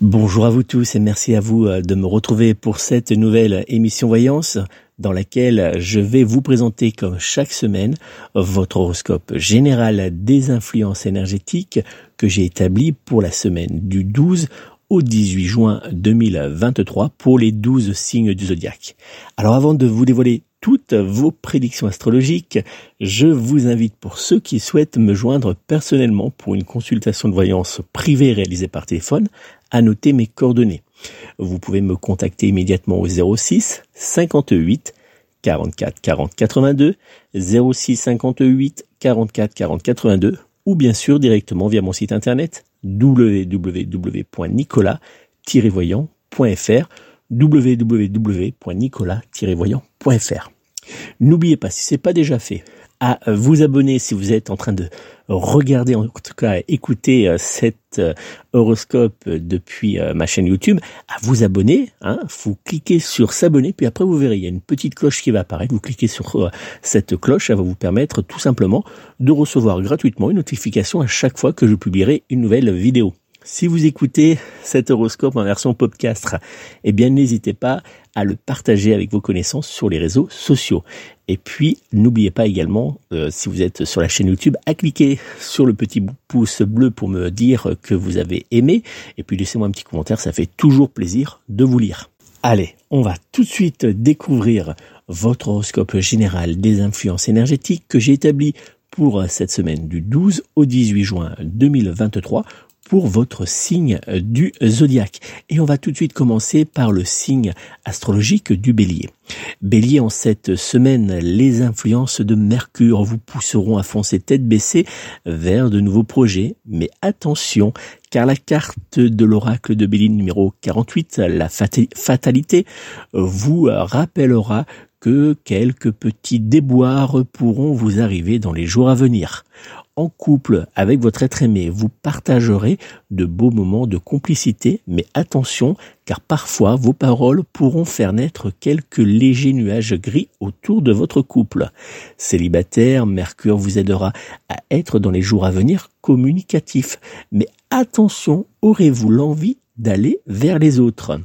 Bonjour à vous tous et merci à vous euh, de me retrouver pour cette nouvelle émission Voyance dans laquelle je vais vous présenter comme chaque semaine votre horoscope général des influences énergétiques que j'ai établi pour la semaine du 12 au 18 juin 2023 pour les 12 signes du zodiaque. Alors avant de vous dévoiler toutes vos prédictions astrologiques, je vous invite pour ceux qui souhaitent me joindre personnellement pour une consultation de voyance privée réalisée par téléphone à noter mes coordonnées. Vous pouvez me contacter immédiatement au 06 58 44 40 82, 06 58 44 40 82 ou bien sûr directement via mon site internet www.nicolas-voyant.fr www.nicolas-voyant.fr N'oubliez pas, si ce n'est pas déjà fait, à vous abonner si vous êtes en train de regarder, en tout cas écouter euh, cet euh, horoscope depuis euh, ma chaîne YouTube, à vous abonner. Hein, vous cliquez sur s'abonner, puis après vous verrez, il y a une petite cloche qui va apparaître. Vous cliquez sur cette cloche, ça va vous permettre tout simplement de recevoir gratuitement une notification à chaque fois que je publierai une nouvelle vidéo. Si vous écoutez cet horoscope en version podcast, eh bien n'hésitez pas à le partager avec vos connaissances sur les réseaux sociaux. Et puis n'oubliez pas également, euh, si vous êtes sur la chaîne YouTube, à cliquer sur le petit pouce bleu pour me dire que vous avez aimé. Et puis laissez-moi un petit commentaire, ça fait toujours plaisir de vous lire. Allez, on va tout de suite découvrir votre horoscope général des influences énergétiques que j'ai établi pour cette semaine du 12 au 18 juin 2023 pour votre signe du zodiaque. Et on va tout de suite commencer par le signe astrologique du bélier. Bélier, en cette semaine, les influences de Mercure vous pousseront à foncer tête baissée vers de nouveaux projets. Mais attention, car la carte de l'oracle de Béline numéro 48, la fatalité, vous rappellera que quelques petits déboires pourront vous arriver dans les jours à venir en couple avec votre être aimé, vous partagerez de beaux moments de complicité, mais attention, car parfois vos paroles pourront faire naître quelques légers nuages gris autour de votre couple. Célibataire, Mercure vous aidera à être dans les jours à venir communicatif, mais attention, aurez-vous l'envie d'aller vers les autres?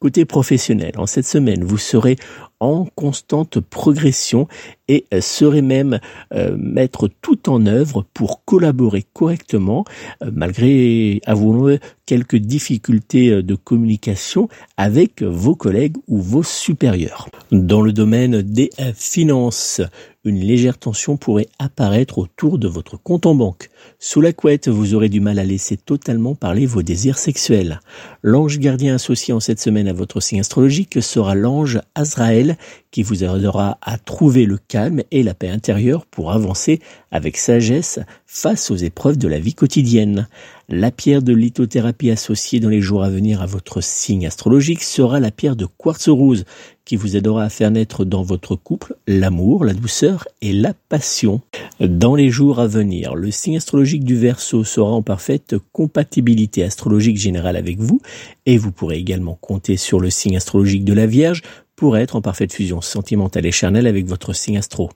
Côté professionnel, en cette semaine, vous serez en constante progression et euh, serait même euh, mettre tout en œuvre pour collaborer correctement, euh, malgré, avouons-le, quelques difficultés de communication avec vos collègues ou vos supérieurs. Dans le domaine des finances, une légère tension pourrait apparaître autour de votre compte en banque. Sous la couette, vous aurez du mal à laisser totalement parler vos désirs sexuels. L'ange gardien associé en cette semaine à votre signe astrologique sera l'ange Azraël qui vous aidera à trouver le calme et la paix intérieure pour avancer avec sagesse face aux épreuves de la vie quotidienne. La pierre de lithothérapie associée dans les jours à venir à votre signe astrologique sera la pierre de quartz rose qui vous aidera à faire naître dans votre couple l'amour, la douceur et la passion. Dans les jours à venir, le signe astrologique du Verseau sera en parfaite compatibilité astrologique générale avec vous et vous pourrez également compter sur le signe astrologique de la Vierge pour être en parfaite fusion sentimentale et charnelle avec votre signe astro.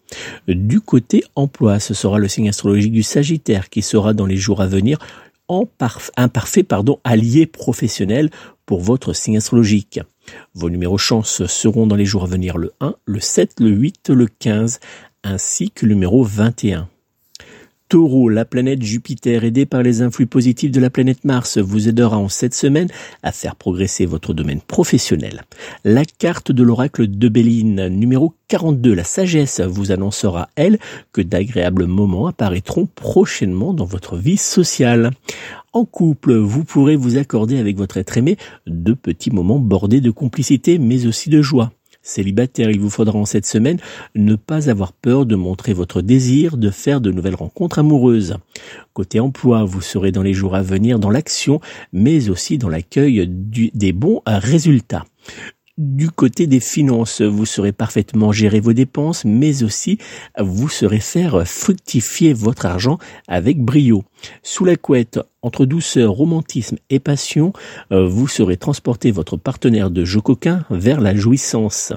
Du côté emploi, ce sera le signe astrologique du Sagittaire qui sera dans les jours à venir en un parfait pardon, allié professionnel pour votre signe astrologique. Vos numéros chance seront dans les jours à venir le 1, le 7, le 8, le 15, ainsi que le numéro 21. Taureau, la planète Jupiter, aidée par les influx positifs de la planète Mars, vous aidera en cette semaine à faire progresser votre domaine professionnel. La carte de l'oracle de Béline, numéro 42, la sagesse, vous annoncera, elle, que d'agréables moments apparaîtront prochainement dans votre vie sociale. En couple, vous pourrez vous accorder avec votre être aimé de petits moments bordés de complicité mais aussi de joie. Célibataire, il vous faudra en cette semaine ne pas avoir peur de montrer votre désir de faire de nouvelles rencontres amoureuses. Côté emploi, vous serez dans les jours à venir dans l'action, mais aussi dans l'accueil des bons résultats. Du côté des finances, vous saurez parfaitement gérer vos dépenses, mais aussi vous saurez faire fructifier votre argent avec brio. Sous la couette, entre douceur, romantisme et passion, euh, vous saurez transporter votre partenaire de jeu coquin vers la jouissance.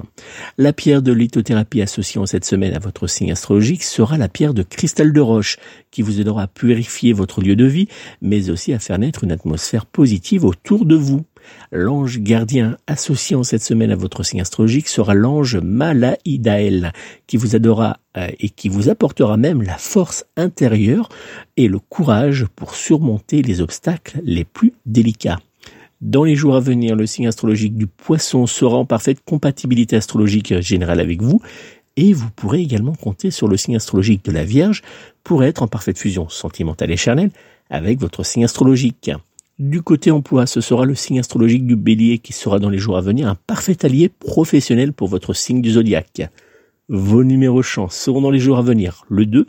La pierre de lithothérapie associée cette semaine à votre signe astrologique sera la pierre de cristal de roche, qui vous aidera à purifier votre lieu de vie, mais aussi à faire naître une atmosphère positive autour de vous. L'ange gardien associé en cette semaine à votre signe astrologique sera l'ange Malaïdaël, qui vous aidera euh, et qui vous apportera même la force intérieure et le courage pour surmonter les obstacles les plus délicats. Dans les jours à venir, le signe astrologique du poisson sera en parfaite compatibilité astrologique générale avec vous et vous pourrez également compter sur le signe astrologique de la Vierge pour être en parfaite fusion sentimentale et charnelle avec votre signe astrologique. Du côté emploi, ce sera le signe astrologique du bélier qui sera dans les jours à venir un parfait allié professionnel pour votre signe du zodiaque. Vos numéros chance seront dans les jours à venir le 2.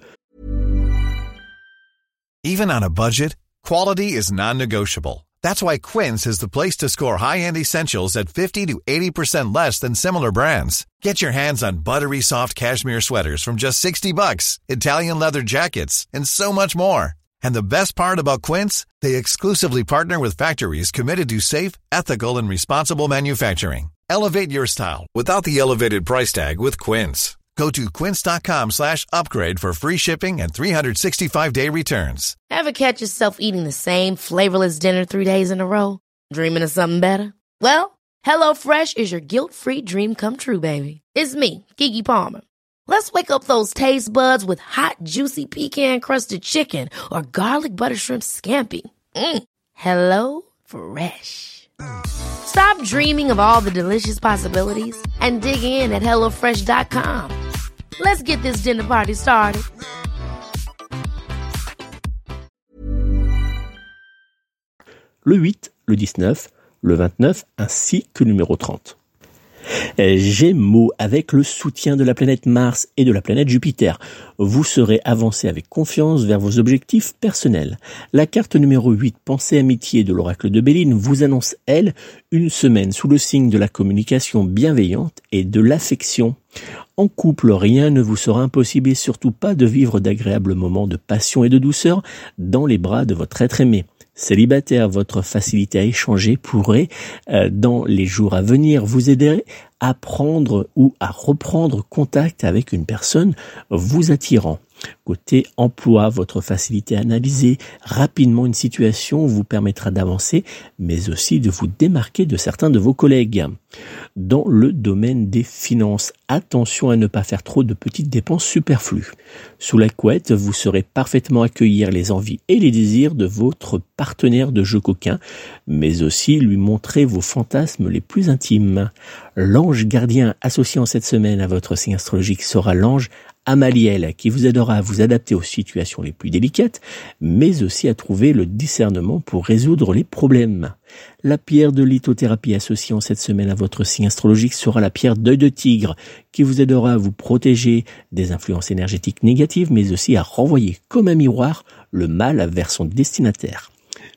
Even on a budget, quality is non-negotiable. That's why Quince is the place to score high-end essentials at 50 to 80% less than similar brands. Get your hands on buttery soft cashmere sweaters from just 60 bucks, Italian leather jackets, and so much more. And the best part about Quince, they exclusively partner with factories committed to safe, ethical and responsible manufacturing. Elevate your style without the elevated price tag with Quince. Go to quince.com slash upgrade for free shipping and 365-day returns. Ever catch yourself eating the same flavorless dinner three days in a row? Dreaming of something better? Well, HelloFresh is your guilt-free dream come true, baby. It's me, Kiki Palmer. Let's wake up those taste buds with hot, juicy pecan crusted chicken or garlic butter shrimp scampi. Mm. Hello Fresh. Stop dreaming of all the delicious possibilities and dig in at HelloFresh.com. Let's get this dinner party started. Le 8, le 19, le 29 ainsi que le numéro 30. Gémeaux, avec le soutien de la planète Mars et de la planète Jupiter, vous serez avancé avec confiance vers vos objectifs personnels. La carte numéro 8, Pensée Amitié de l'oracle de Béline, vous annonce, elle, une semaine sous le signe de la communication bienveillante et de l'affection. En couple, rien ne vous sera impossible et surtout pas de vivre d'agréables moments de passion et de douceur dans les bras de votre être aimé célibataire, votre facilité à échanger pourrait, euh, dans les jours à venir, vous aider à prendre ou à reprendre contact avec une personne vous attirant. Côté emploi, votre facilité à analyser rapidement une situation vous permettra d'avancer, mais aussi de vous démarquer de certains de vos collègues. Dans le domaine des finances, attention à ne pas faire trop de petites dépenses superflues. Sous la couette, vous saurez parfaitement accueillir les envies et les désirs de votre partenaire de jeu coquin, mais aussi lui montrer vos fantasmes les plus intimes. L'ange gardien associé en cette semaine à votre signe astrologique sera l'ange Amaliel, qui vous aidera à vous adapter aux situations les plus délicates, mais aussi à trouver le discernement pour résoudre les problèmes. La pierre de lithothérapie associée cette semaine à votre signe astrologique sera la pierre d'œil de tigre, qui vous aidera à vous protéger des influences énergétiques négatives, mais aussi à renvoyer comme un miroir le mal vers son destinataire.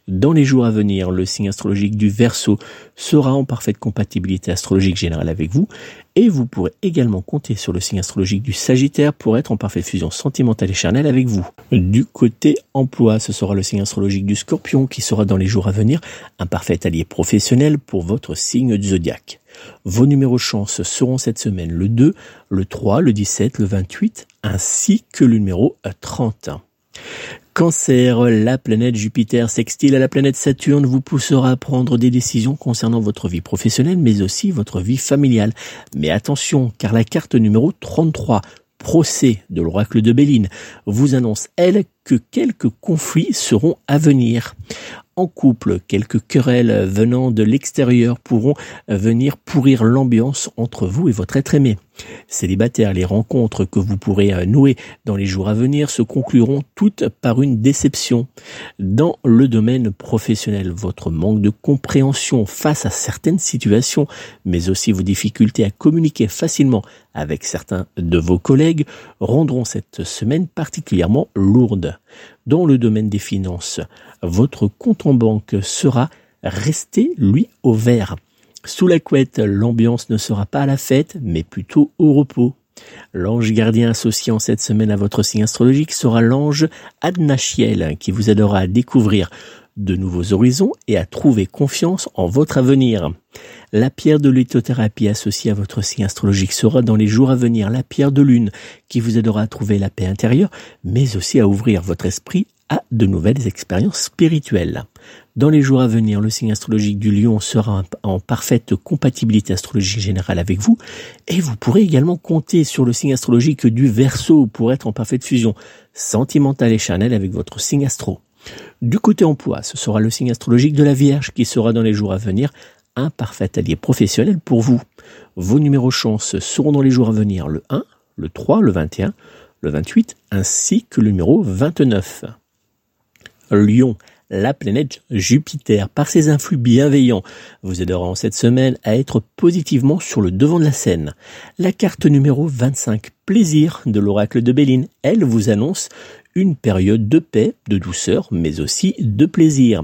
Dans les jours à venir, le signe astrologique du Verseau sera en parfaite compatibilité astrologique générale avec vous et vous pourrez également compter sur le signe astrologique du Sagittaire pour être en parfaite fusion sentimentale et charnelle avec vous. Du côté emploi, ce sera le signe astrologique du Scorpion qui sera dans les jours à venir un parfait allié professionnel pour votre signe du zodiaque. Vos numéros chance seront cette semaine le 2, le 3, le 17, le 28 ainsi que le numéro 30. Cancer, la planète Jupiter sextile à la planète Saturne vous poussera à prendre des décisions concernant votre vie professionnelle mais aussi votre vie familiale. Mais attention car la carte numéro 33 procès de l'oracle de Béline vous annonce, elle, que quelques conflits seront à venir en couple. Quelques querelles venant de l'extérieur pourront venir pourrir l'ambiance entre vous et votre être aimé. Célibataire, les rencontres que vous pourrez nouer dans les jours à venir se concluront toutes par une déception. Dans le domaine professionnel, votre manque de compréhension face à certaines situations, mais aussi vos difficultés à communiquer facilement avec certains de vos collègues rendront cette semaine particulièrement lourde. Dans le domaine des finances, votre compte en banque sera resté, lui, au vert. Sous la couette, l'ambiance ne sera pas à la fête, mais plutôt au repos. L'ange gardien associé en cette semaine à votre signe astrologique sera l'ange Adnachiel, qui vous aidera à découvrir de nouveaux horizons et à trouver confiance en votre avenir. La pierre de lithothérapie associée à votre signe astrologique sera dans les jours à venir la pierre de lune qui vous aidera à trouver la paix intérieure, mais aussi à ouvrir votre esprit à de nouvelles expériences spirituelles. Dans les jours à venir, le signe astrologique du lion sera en parfaite compatibilité astrologique générale avec vous et vous pourrez également compter sur le signe astrologique du verso pour être en parfaite fusion sentimentale et charnelle avec votre signe astro. Du côté emploi, ce sera le signe astrologique de la Vierge qui sera dans les jours à venir un parfait allié professionnel pour vous. Vos numéros chance seront dans les jours à venir le 1, le 3, le 21, le 28 ainsi que le numéro 29. Lion, la planète Jupiter, par ses influx bienveillants, vous aidera en cette semaine à être positivement sur le devant de la scène. La carte numéro 25, plaisir de l'oracle de Béline, elle vous annonce une période de paix, de douceur, mais aussi de plaisir.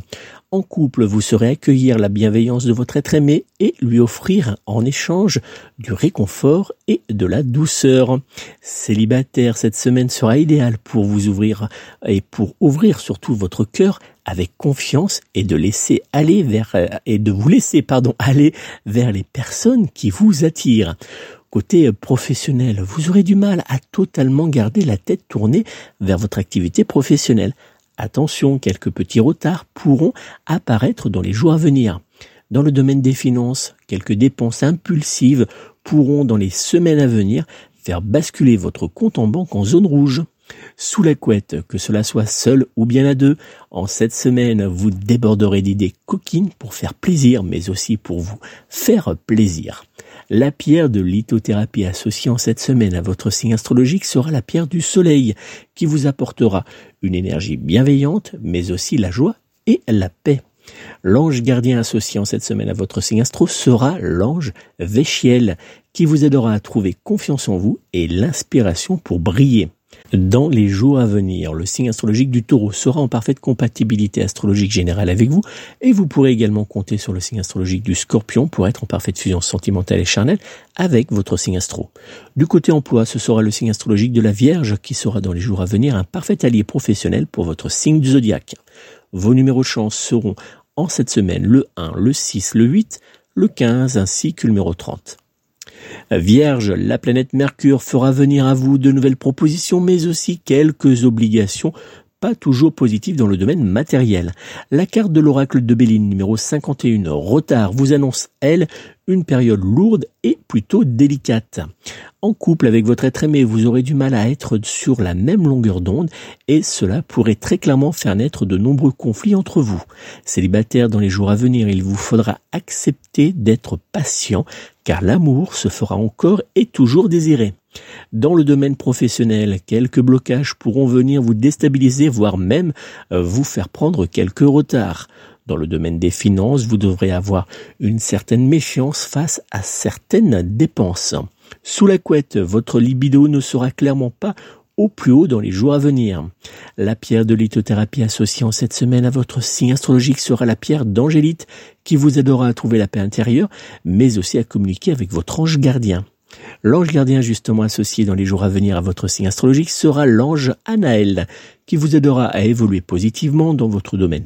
En couple, vous saurez accueillir la bienveillance de votre être aimé et lui offrir en échange du réconfort et de la douceur. Célibataire, cette semaine sera idéale pour vous ouvrir et pour ouvrir surtout votre cœur avec confiance et de laisser aller vers et de vous laisser pardon aller vers les personnes qui vous attirent. Côté professionnel, vous aurez du mal à totalement garder la tête tournée vers votre activité professionnelle. Attention, quelques petits retards pourront apparaître dans les jours à venir. Dans le domaine des finances, quelques dépenses impulsives pourront dans les semaines à venir faire basculer votre compte en banque en zone rouge. Sous la couette, que cela soit seul ou bien à deux, en cette semaine, vous déborderez d'idées coquines pour faire plaisir, mais aussi pour vous faire plaisir. La pierre de lithothérapie associée en cette semaine à votre signe astrologique sera la pierre du soleil, qui vous apportera une énergie bienveillante, mais aussi la joie et la paix. L'ange gardien associé en cette semaine à votre signe astro sera l'ange Véchiel, qui vous aidera à trouver confiance en vous et l'inspiration pour briller. Dans les jours à venir, le signe astrologique du taureau sera en parfaite compatibilité astrologique générale avec vous et vous pourrez également compter sur le signe astrologique du scorpion pour être en parfaite fusion sentimentale et charnelle avec votre signe astro. Du côté emploi, ce sera le signe astrologique de la Vierge qui sera dans les jours à venir un parfait allié professionnel pour votre signe du zodiaque. Vos numéros de chance seront en cette semaine le 1, le 6, le 8, le 15 ainsi que le numéro 30. Vierge, la planète Mercure fera venir à vous de nouvelles propositions, mais aussi quelques obligations pas toujours positives dans le domaine matériel. La carte de l'oracle de Béline numéro 51, retard, vous annonce, elle, une période lourde et plutôt délicate. En couple avec votre être aimé, vous aurez du mal à être sur la même longueur d'onde et cela pourrait très clairement faire naître de nombreux conflits entre vous. Célibataire dans les jours à venir, il vous faudra accepter d'être patient car l'amour se fera encore et toujours désiré. Dans le domaine professionnel, quelques blocages pourront venir vous déstabiliser, voire même euh, vous faire prendre quelques retards. Dans le domaine des finances, vous devrez avoir une certaine méfiance face à certaines dépenses. Sous la couette, votre libido ne sera clairement pas au plus haut dans les jours à venir. La pierre de lithothérapie associée en cette semaine à votre signe astrologique sera la pierre d'angélite qui vous aidera à trouver la paix intérieure, mais aussi à communiquer avec votre ange gardien. L'ange gardien justement associé dans les jours à venir à votre signe astrologique sera l'ange Anaël, qui vous aidera à évoluer positivement dans votre domaine.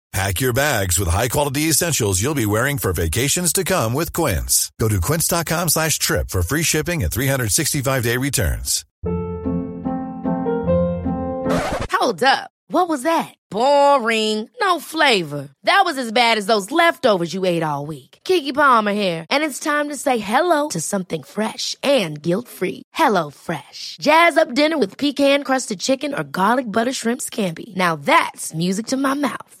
Pack your bags with high-quality essentials you'll be wearing for vacations to come with Quince. Go to quince.com slash trip for free shipping and 365-day returns. Hold up. What was that? Boring. No flavor. That was as bad as those leftovers you ate all week. Kiki Palmer here, and it's time to say hello to something fresh and guilt-free. Hello Fresh. Jazz up dinner with pecan-crusted chicken or garlic butter shrimp scampi. Now that's music to my mouth.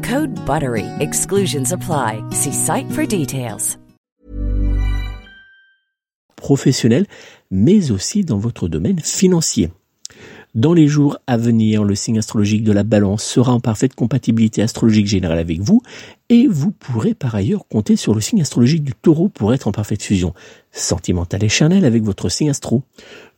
Code BUTTERY. Exclusions apply. See site for details. professionnel, mais aussi dans votre domaine financier. Dans les jours à venir, le signe astrologique de la balance sera en parfaite compatibilité astrologique générale avec vous et vous pourrez par ailleurs compter sur le signe astrologique du taureau pour être en parfaite fusion sentimentale et charnelle avec votre signe astro.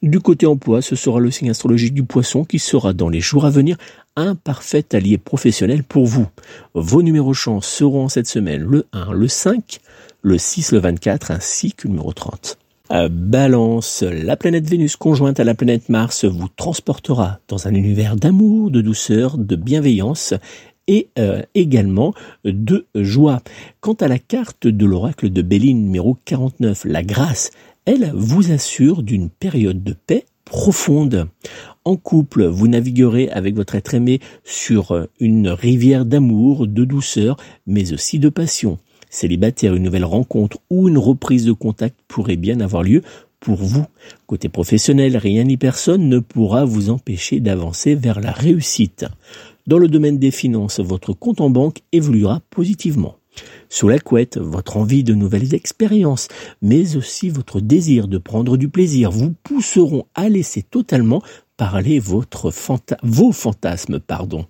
Du côté emploi, ce sera le signe astrologique du poisson qui sera dans les jours à venir un parfait allié professionnel pour vous. Vos numéros chance seront cette semaine le 1, le 5, le 6, le 24 ainsi que le numéro 30. Euh, balance, la planète Vénus conjointe à la planète Mars vous transportera dans un univers d'amour, de douceur, de bienveillance et euh, également de joie. Quant à la carte de l'oracle de Béline numéro 49, la grâce, elle vous assure d'une période de paix profonde. En couple, vous naviguerez avec votre être aimé sur une rivière d'amour, de douceur, mais aussi de passion célibataire, une nouvelle rencontre ou une reprise de contact pourrait bien avoir lieu pour vous. Côté professionnel, rien ni personne ne pourra vous empêcher d'avancer vers la réussite. Dans le domaine des finances, votre compte en banque évoluera positivement. Sous la couette, votre envie de nouvelles expériences, mais aussi votre désir de prendre du plaisir vous pousseront à laisser totalement parler votre vos fantasmes. Pardon.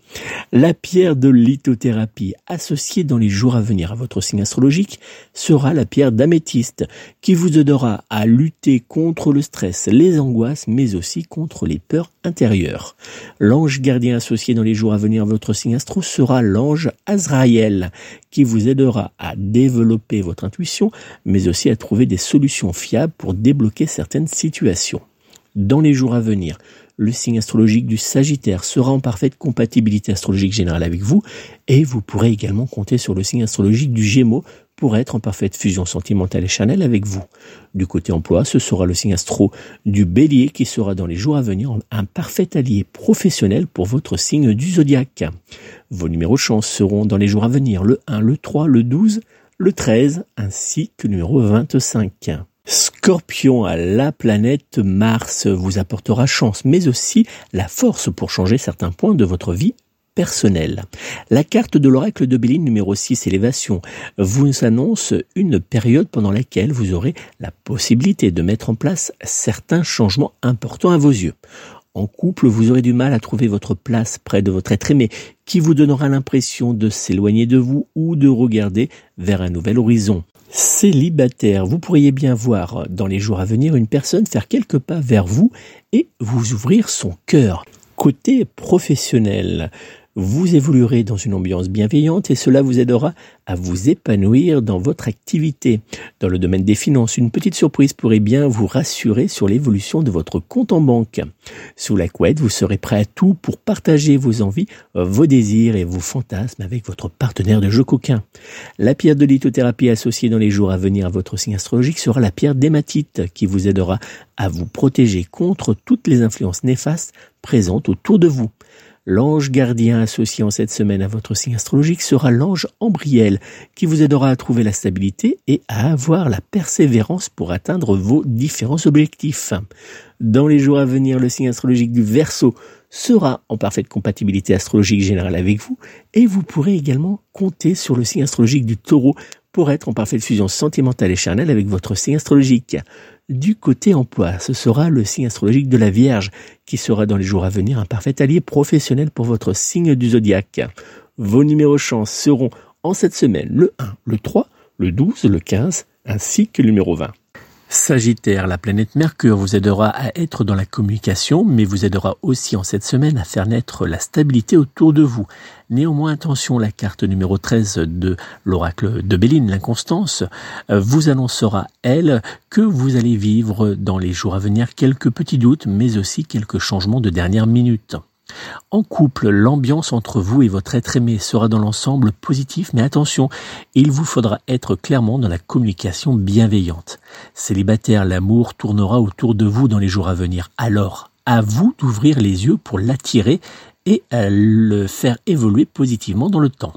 La pierre de lithothérapie associée dans les jours à venir à votre signe astrologique sera la pierre d'améthyste qui vous aidera à lutter contre le stress, les angoisses, mais aussi contre les peurs intérieures. L'ange gardien associé dans les jours à venir à votre signe astro sera l'ange Azraël qui vous aidera à développer votre intuition, mais aussi à trouver des solutions fiables pour débloquer certaines situations. Dans les jours à venir, le signe astrologique du Sagittaire sera en parfaite compatibilité astrologique générale avec vous et vous pourrez également compter sur le signe astrologique du Gémeaux pour être en parfaite fusion sentimentale et chanel avec vous. Du côté emploi, ce sera le signe astro du Bélier qui sera dans les jours à venir un parfait allié professionnel pour votre signe du zodiaque. Vos numéros chance seront dans les jours à venir le 1, le 3, le 12, le 13 ainsi que le numéro 25. Scorpion, la planète Mars vous apportera chance, mais aussi la force pour changer certains points de votre vie personnelle. La carte de l'oracle de Béline numéro 6, élévation, vous annonce une période pendant laquelle vous aurez la possibilité de mettre en place certains changements importants à vos yeux. En couple, vous aurez du mal à trouver votre place près de votre être aimé, qui vous donnera l'impression de s'éloigner de vous ou de regarder vers un nouvel horizon. Célibataire, vous pourriez bien voir dans les jours à venir une personne faire quelques pas vers vous et vous ouvrir son cœur. Côté professionnel, Vous évoluerez dans une ambiance bienveillante et cela vous aidera à vous épanouir dans votre activité. Dans le domaine des finances, une petite surprise pourrait bien vous rassurer sur l'évolution de votre compte en banque. Sous la couette, vous serez prêt à tout pour partager vos envies, vos désirs et vos fantasmes avec votre partenaire de jeu coquin. La pierre de lithothérapie associée dans les jours à venir à votre signe astrologique sera la pierre d'hématite qui vous aidera à vous protéger contre toutes les influences néfastes présentes autour de vous. L'ange gardien associé en cette semaine à votre signe astrologique sera l'ange Ambriel, qui vous aidera à trouver la stabilité et à avoir la persévérance pour atteindre vos différents objectifs. Dans les jours à venir, le signe astrologique du Verseau sera en parfaite compatibilité astrologique générale avec vous et vous pourrez également compter sur le signe astrologique du Taureau pour être en parfaite fusion sentimentale et charnelle avec votre signe astrologique. Du côté emploi, ce sera le signe astrologique de la Vierge, qui sera dans les jours à venir un parfait allié professionnel pour votre signe du zodiaque. Vos numéros chance seront en cette semaine le 1, le 3, le 12, le 15, ainsi que le numéro 20. Sagittaire, la planète Mercure vous aidera à être dans la communication, mais vous aidera aussi en cette semaine à faire naître la stabilité autour de vous. Néanmoins, attention, la carte numéro 13 de l'oracle de Béline, l'inconstance, euh, vous annoncera, elle, que vous allez vivre dans les jours à venir quelques petits doutes, mais aussi quelques changements de dernière minute. En couple, l'ambiance entre vous et votre être aimé sera dans l'ensemble positif, mais attention, il vous faudra être clairement dans la communication bienveillante. Célibataire, l'amour tournera autour de vous dans les jours à venir. Alors, à vous d'ouvrir les yeux pour l'attirer et à le faire évoluer positivement dans le temps.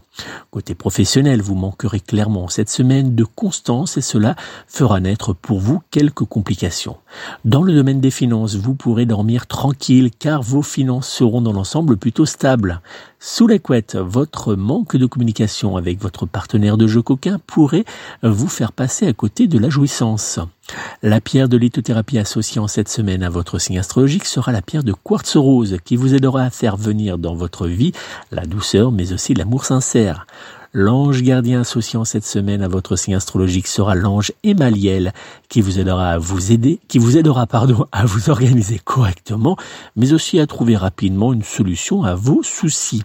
Côté professionnel, vous manquerez clairement cette semaine de constance et cela fera naître pour vous quelques complications. Dans le domaine des finances, vous pourrez dormir tranquille car vos finances seront dans l'ensemble plutôt stables. Sous la couette, votre manque de communication avec votre partenaire de jeu coquin pourrait vous faire passer à côté de la jouissance. La pierre de lithothérapie associée en cette semaine à votre signe astrologique sera la pierre de quartz rose qui vous aidera à faire venir dans votre vie la douceur mais aussi l'amour sincère. L'ange gardien associé en cette semaine à votre signe astrologique sera l'ange Emaliel qui vous aidera à vous aider, qui vous aidera pardon, à vous organiser correctement, mais aussi à trouver rapidement une solution à vos soucis.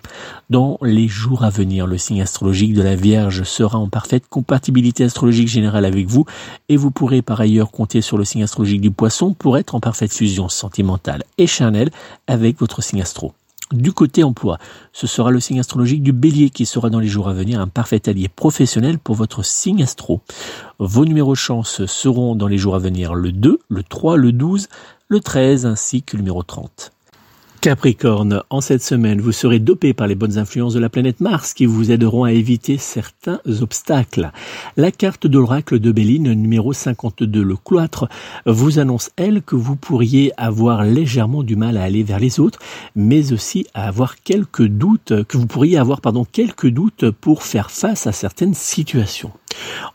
Dans les jours à venir, le signe astrologique de la Vierge sera en parfaite compatibilité astrologique générale avec vous et vous pourrez par ailleurs compter sur le signe astrologique du Poisson pour être en parfaite fusion sentimentale et charnelle avec votre signe astro. Du côté emploi, ce sera le signe astrologique du bélier qui sera dans les jours à venir un parfait allié professionnel pour votre signe astro. Vos numéros chance seront dans les jours à venir le 2, le 3, le 12, le 13 ainsi que le numéro 30. Capricorne, en cette semaine, vous serez dopé par les bonnes influences de la planète Mars qui vous aideront à éviter certains obstacles. La carte de l'oracle de Béline numéro 52, le cloître, vous annonce, elle, que vous pourriez avoir légèrement du mal à aller vers les autres, mais aussi à avoir quelques doutes, que vous pourriez avoir, pardon, quelques doutes pour faire face à certaines situations.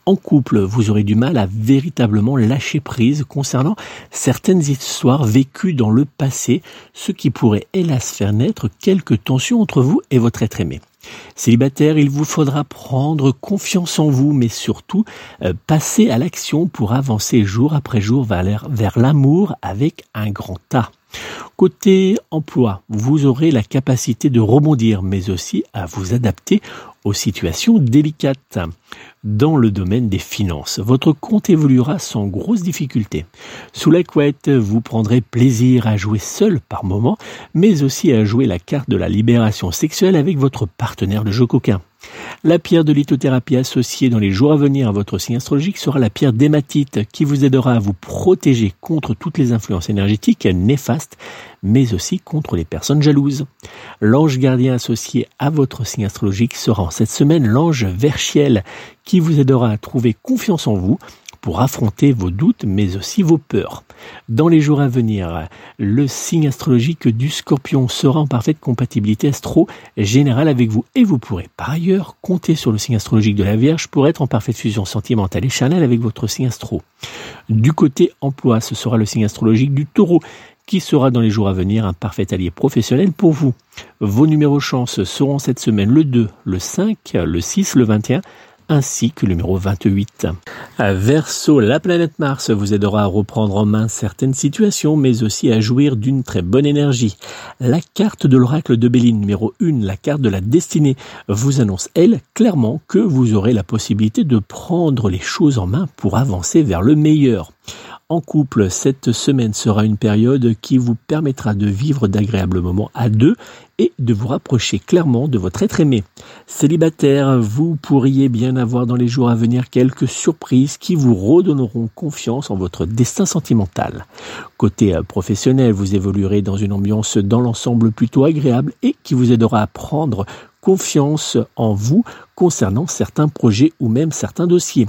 En couple, vous aurez du mal à véritablement lâcher prise concernant certaines histoires vécues dans le passé, ce qui pourrait hélas faire naître quelques tensions entre vous et votre être aimé. Célibataire, il vous faudra prendre confiance en vous, mais surtout euh, passer à l'action pour avancer jour après jour vers l'amour avec un grand A. Côté emploi, vous aurez la capacité de rebondir, mais aussi à vous adapter aux situations délicates. Dans le domaine des finances, votre compte évoluera sans grosse difficulté. Sous la couette, vous prendrez plaisir à jouer seul par moment, mais aussi à jouer la carte de la libération sexuelle avec votre partenaire de jeu coquin. La pierre de lithothérapie associée dans les jours à venir à votre signe astrologique sera la pierre d'hématite qui vous aidera à vous protéger contre toutes les influences énergétiques néfastes, mais aussi contre les personnes jalouses. L'ange gardien associé à votre signe astrologique sera en cette semaine l'ange Verchiel qui vous aidera à trouver confiance en vous pour affronter vos doutes mais aussi vos peurs. Dans les jours à venir, le signe astrologique du scorpion sera en parfaite compatibilité astro-générale avec vous et vous pourrez par ailleurs compter sur le signe astrologique de la Vierge pour être en parfaite fusion sentimentale et charnelle avec votre signe astro. Du côté emploi, ce sera le signe astrologique du taureau qui sera dans les jours à venir un parfait allié professionnel pour vous. Vos numéros chance seront cette semaine le 2, le 5, le 6, le 21, ainsi que le numéro 28. Verso, la planète Mars vous aidera à reprendre en main certaines situations, mais aussi à jouir d'une très bonne énergie. La carte de l'oracle de Béline numéro 1, la carte de la destinée, vous annonce, elle, clairement que vous aurez la possibilité de prendre les choses en main pour avancer vers le meilleur. En couple, cette semaine sera une période qui vous permettra de vivre d'agréables moments à deux et de vous rapprocher clairement de votre être aimé. Célibataire, vous pourriez bien avoir dans les jours à venir quelques surprises qui vous redonneront confiance en votre destin sentimental. Côté euh, professionnel, vous évoluerez dans une ambiance dans l'ensemble plutôt agréable et qui vous aidera à prendre confiance en vous concernant certains projets ou même certains dossiers.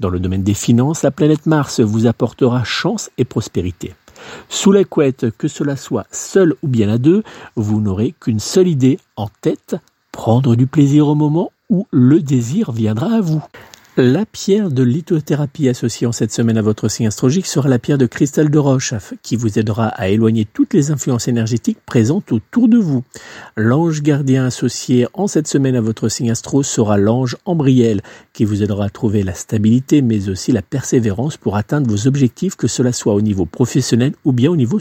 Dans le domaine des finances, la planète Mars vous apportera chance et prospérité. Sous la couette, que cela soit seul ou bien à deux, vous n'aurez qu'une seule idée en tête, prendre du plaisir au moment où le désir viendra à vous. La pierre de lithothérapie associée en cette semaine à votre signe astrologique sera la pierre de cristal de roche, qui vous aidera à éloigner toutes les influences énergétiques présentes autour de vous. L'ange gardien associé en cette semaine à votre signe astro sera l'ange Ambriel, qui vous aidera à trouver la stabilité, mais aussi la persévérance pour atteindre vos objectifs, que cela soit au niveau professionnel ou bien au niveau,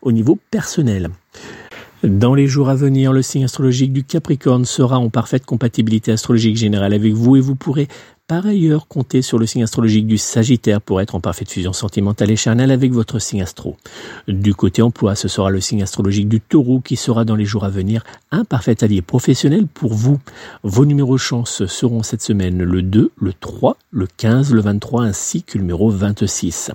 au niveau personnel. Dans les jours à venir, le signe astrologique du Capricorne sera en parfaite compatibilité astrologique générale avec vous et vous pourrez par ailleurs, comptez sur le signe astrologique du Sagittaire pour être en parfaite fusion sentimentale et charnelle avec votre signe astro. Du côté emploi, ce sera le signe astrologique du Taureau qui sera dans les jours à venir un parfait allié professionnel pour vous. Vos numéros chance seront cette semaine le 2, le 3, le 15, le 23 ainsi que le numéro 26.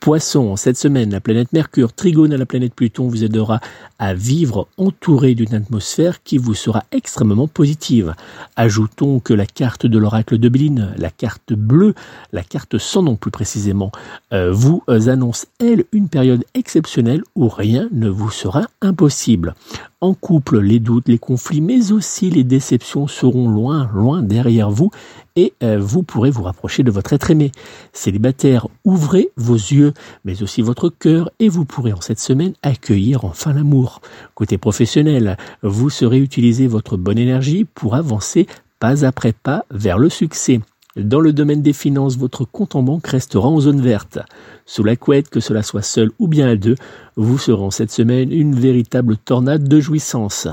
Poisson, cette semaine, la planète Mercure, trigone à la planète Pluton, vous aidera à vivre entouré d'une atmosphère qui vous sera extrêmement positive. Ajoutons que la carte de l'oracle de Béline, la carte bleue, la carte sans nom plus précisément, euh, vous annonce, elle, une période exceptionnelle où rien ne vous sera impossible. En couple, les doutes, les conflits, mais aussi les déceptions seront loin, loin derrière vous et euh, vous pourrez vous rapprocher de votre être aimé. Célibataire, ouvrez vos yeux, mais aussi votre cœur et vous pourrez en cette semaine accueillir enfin l'amour. Côté professionnel, vous saurez utiliser votre bonne énergie pour avancer pas après pas vers le succès. Dans le domaine des finances, votre compte en banque restera en zone verte. Sous la couette, que cela soit seul ou bien à deux, vous serez cette semaine une véritable tornade de jouissance.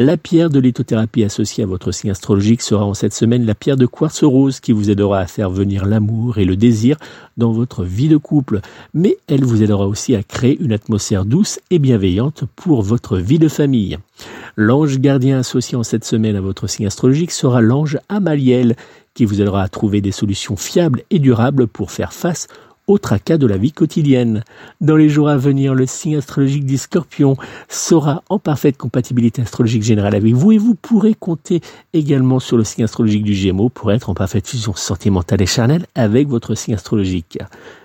La pierre de lithothérapie associée à votre signe astrologique sera en cette semaine la pierre de quartz rose qui vous aidera à faire venir l'amour et le désir dans votre vie de couple, mais elle vous aidera aussi à créer une atmosphère douce et bienveillante pour votre vie de famille. L'ange gardien associé en cette semaine à votre signe astrologique sera l'ange Amaliel qui vous aidera à trouver des solutions fiables et durables pour faire face au tracas de la vie quotidienne. Dans les jours à venir, le signe astrologique du scorpion sera en parfaite compatibilité astrologique générale avec vous et vous pourrez compter également sur le signe astrologique du gémeaux pour être en parfaite fusion sentimentale et charnelle avec votre signe astrologique.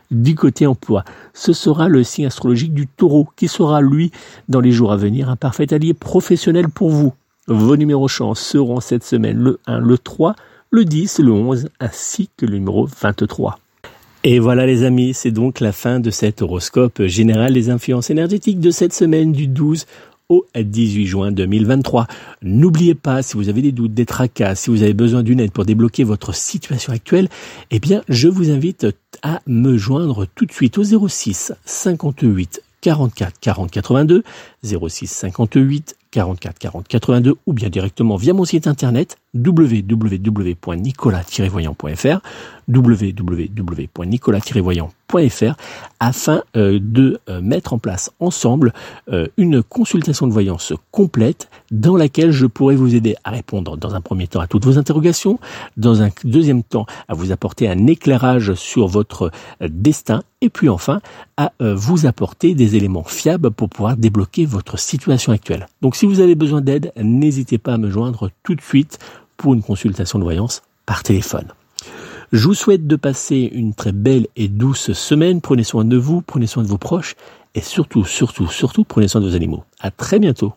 Du côté emploi, ce sera le signe astrologique du taureau qui sera, lui, dans les jours à venir, un parfait allié professionnel pour vous. Vos numéros chance seront cette semaine le 1, le 3, le 10, le 11 ainsi que le numéro 23. Et voilà les amis, c'est donc la fin de cet horoscope général des influences énergétiques de cette semaine du 12 au 18 juin 2023. N'oubliez pas, si vous avez des doutes, des tracas, si vous avez besoin d'une aide pour débloquer votre situation actuelle, eh bien, je vous invite à me joindre tout de suite au 06 58 44 40 82, 06 58 44 40 82 ou bien directement via mon site internet www.nicolas-voyant.fr www.nicolas-voyant.fr afin euh, de euh, mettre en place ensemble euh, une consultation de voyance complète dans laquelle je pourrai vous aider à répondre dans un premier temps à toutes vos interrogations, dans un deuxième temps à vous apporter un éclairage sur votre destin et puis enfin à vous apporter des éléments fiables pour pouvoir débloquer votre situation actuelle. Donc si vous avez besoin d'aide, n'hésitez pas à me joindre tout de suite pour une consultation de voyance par téléphone. Je vous souhaite de passer une très belle et douce semaine. Prenez soin de vous, prenez soin de vos proches et surtout, surtout, surtout, prenez soin de vos animaux. À très bientôt.